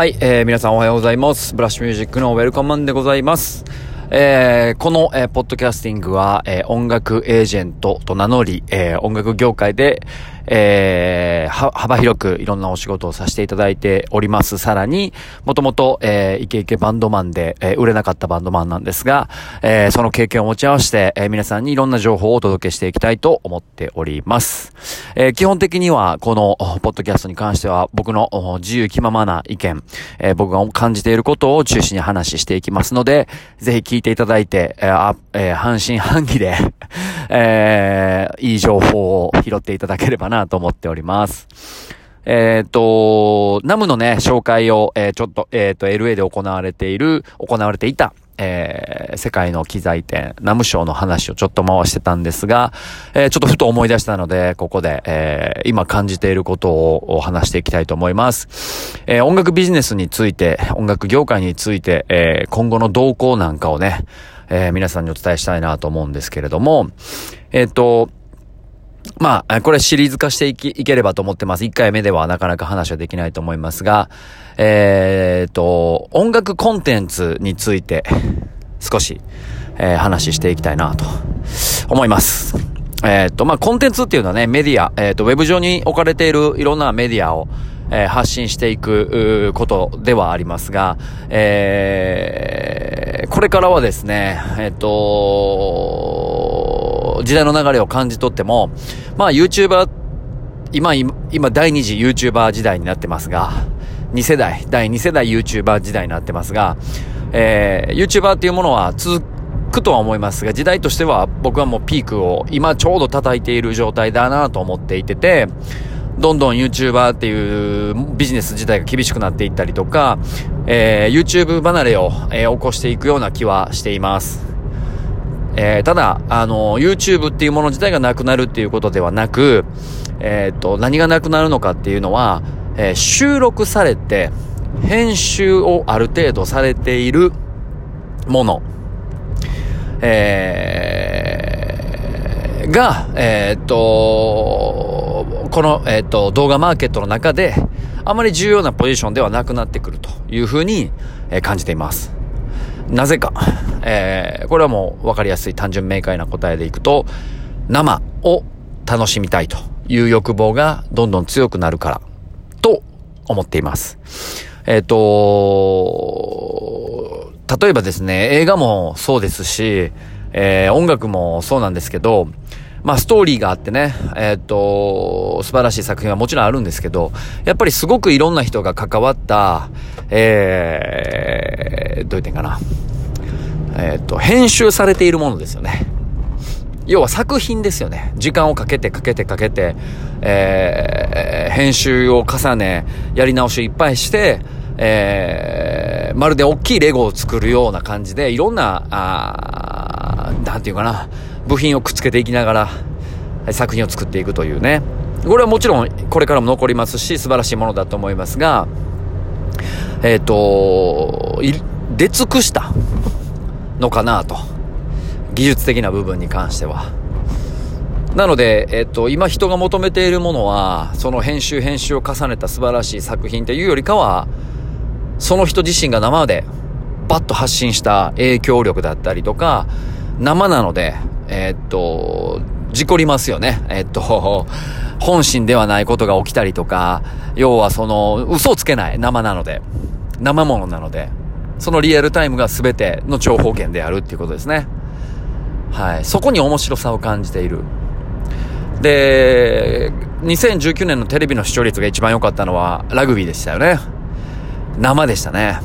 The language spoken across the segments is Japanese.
はい、えー、皆さんおはようございます。ブラッシュミュージックのウェルカムマンでございます。えー、この、えー、ポッドキャスティングは、えー、音楽エージェントと名乗り、えー、音楽業界で、えー、幅広くいろんなお仕事をさせていただいております。さらに、もともと、えー、イケイケバンドマンで、えー、売れなかったバンドマンなんですが、えー、その経験を持ち合わせて、えー、皆さんにいろんな情報をお届けしていきたいと思っております。えー、基本的には、この、ポッドキャストに関しては、僕の自由気ままな意見、えー、僕が感じていることを中心に話していきますので、ぜひ聞いていただいて、えー、えー、半信半疑で えー、いい情報を拾っていただければなと思っております。えっ、ー、と、ナムのね、紹介を、えー、ちょっと、えっ、ー、と、LA で行われている、行われていた、えー、世界の機材店、ナムショーの話をちょっと回してたんですが、えー、ちょっとふと思い出したので、ここで、えー、今感じていることを話していきたいと思います。え、音楽ビジネスについて、音楽業界について、え、今後の動向なんかをね、え、皆さんにお伝えしたいなと思うんですけれども、えっ、と、まあ、これシリーズ化してい、ければと思ってます。1回目ではなかなか話はできないと思いますが、えっ、ー、と、音楽コンテンツについて少し、えー、話していきたいなと思います。えっ、と、まあ、コンテンツっていうのはね、メディア、えっ、と、ウェブ上に置かれているいろんなメディアを、えー、発信していくことではありますが、えー、これからはですね、えっ、と、時代の流れを感じ取っても、まあ YouTuber、今、今第2次 YouTuber 時代になってますが、2世代、第2世代 YouTuber 時代になってますが、えー、YouTuber っていうものは続くとは思いますが、時代としては僕はもうピークを今ちょうど叩いている状態だなと思っていてて、どんどん YouTuber っていうビジネス自体が厳しくなっていったりとか、えー、YouTube 離れを、えー、起こしていくような気はしています。えー、ただ、あの、YouTube っていうもの自体がなくなるっていうことではなく、えっ、と、何がなくなるのかっていうのは、え収録されて、編集をある程度されているもの、えー、が、えっ、と、この、えっ、と、動画マーケットの中で、あまり重要なポジションではなくなってくるというふうに、え、感じています。なぜか、えー、これはもう分かりやすい単純明快な答えでいくと、生を楽しみたいという欲望がどんどん強くなるから、と思っています。えっ、ー、と、例えばですね、映画もそうですし、えー、音楽もそうなんですけど、まあ、ストーリーがあってね、えー、っと、素晴らしい作品はもちろんあるんですけど、やっぱりすごくいろんな人が関わった、えー、どう言ってんかな。えー、っと、編集されているものですよね。要は作品ですよね。時間をかけてかけてかけて、えー、編集を重ね、やり直しいっぱいして、えー、まるで大きいレゴを作るような感じで、いろんな、あなんていうかな、部品をくっつけていきながら作品を作っていくというね。これはもちろんこれからも残りますし素晴らしいものだと思いますが、えっ、ー、と、出尽くしたのかなと。技術的な部分に関しては。なので、えっと、今人が求めているものは、その編集編集を重ねた素晴らしい作品というよりかは、その人自身が生でバッと発信した影響力だったりとか、生なので、えー、っと、事故りますよね。えー、っと、本心ではないことが起きたりとか、要はその、嘘をつけない生なので、生ものなので、そのリアルタイムが全ての情報源であるっていうことですね。はい。そこに面白さを感じている。で、2019年のテレビの視聴率が一番良かったのはラグビーでしたよね。生でしたね。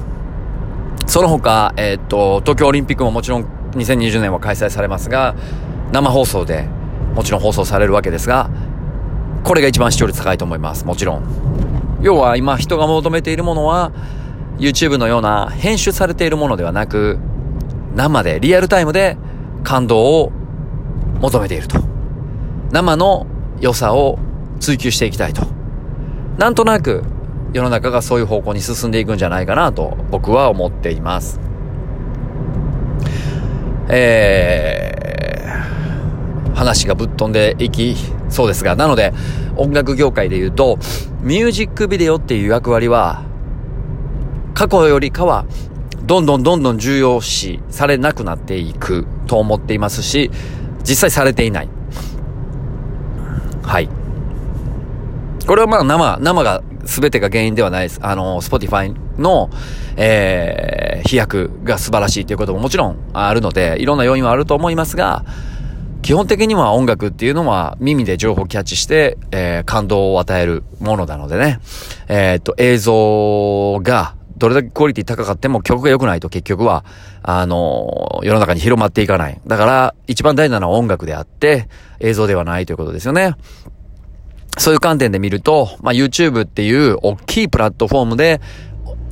その他、えー、っと、東京オリンピックももちろん2020年は開催されますが、生放送でもちろん放送されるわけですが、これが一番視聴率高いと思います。もちろん。要は今人が求めているものは、YouTube のような編集されているものではなく、生で、リアルタイムで感動を求めていると。生の良さを追求していきたいと。なんとなく世の中がそういう方向に進んでいくんじゃないかなと僕は思っています。えー、話がぶっ飛んでいきそうですが、なので、音楽業界で言うと、ミュージックビデオっていう役割は、過去よりかは、どんどんどんどん重要視されなくなっていくと思っていますし、実際されていない。はい。これはまあ生、生が全てが原因ではないです。あの、 Spotify の、えー、飛躍が素晴らしいということももちろんあるので、いろんな要因はあると思いますが、基本的には音楽っていうのは耳で情報キャッチして、えー、感動を与えるものなのでね。えー、っと、映像がどれだけクオリティ高かっても曲が良くないと結局は、あの世の中に広まっていかない。だから、一番大事なのは音楽であって、映像ではないということですよね。そういう観点で見ると、まあ、YouTube っていう大きいプラットフォームで、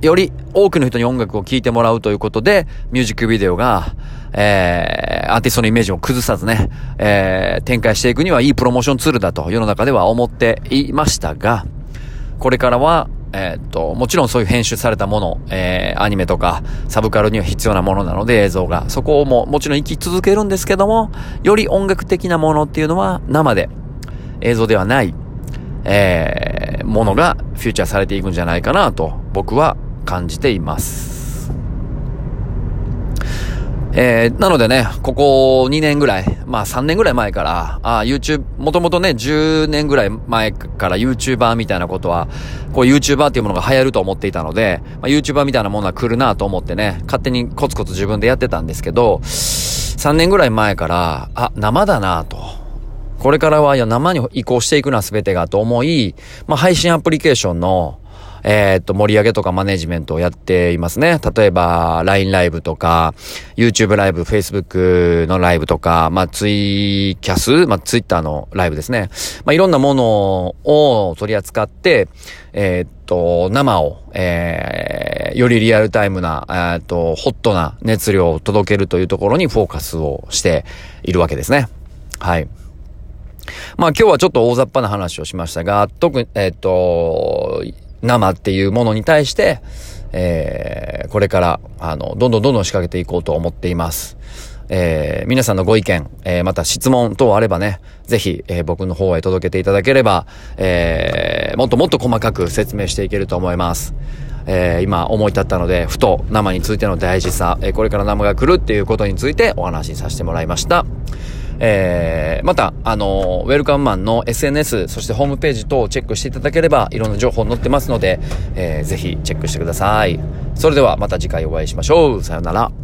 より多くの人に音楽を聴いてもらうということで、ミュージックビデオが、えー、アーティストのイメージを崩さずね、えー、展開していくにはいいプロモーションツールだと世の中では思っていましたが、これからは、え、っと、もちろんそういう編集されたもの、えー、アニメとかサブカルには必要なものなので映像が、そこをももちろん生き続けるんですけども、より音楽的なものっていうのは生で、映像ではない、えー、ものがフューチャーされていくんじゃないかなと僕は感じています。えー、なのでね、ここ2年ぐらい、まあ3年ぐらい前から、あ YouTube、もともとね、10年ぐらい前から YouTuber みたいなことは、こう YouTuber っていうものが流行ると思っていたので、まあ、YouTuber みたいなものは来るなと思ってね、勝手にコツコツ自分でやってたんですけど、3年ぐらい前から、あ、生だなと。これからは、いや、生に移行していくな、全てがと思い、まあ、配信アプリケーションの、えー、っと、盛り上げとかマネジメントをやっていますね。例えば、LINE ライブとか、YouTube ライブ、Facebook のライブとか、まあ、ツイキャス、まあ、Twitter のライブですね。まあ、いろんなものを取り扱って、えー、っと、生を、えー、よりリアルタイムな、えー、っと、ホットな熱量を届けるというところにフォーカスをしているわけですね。はい。まあ今日はちょっと大雑把な話をしましたが、特に、えっ、と、生っていうものに対して、えー、これから、あの、どんどんどんどん仕掛けていこうと思っています。えー、皆さんのご意見、えー、また質問等あればね、ぜひ、えー、僕の方へ届けていただければ、えー、もっともっと細かく説明していけると思います。えー、今思い立ったので、ふと生についての大事さ、えー、これから生が来るっていうことについてお話しさせてもらいました。えー、また、あの、ウェルカムマンの SNS、そしてホームページ等をチェックしていただければ、いろんな情報載ってますので、えー、ぜひチェックしてください。それではまた次回お会いしましょう。さよなら。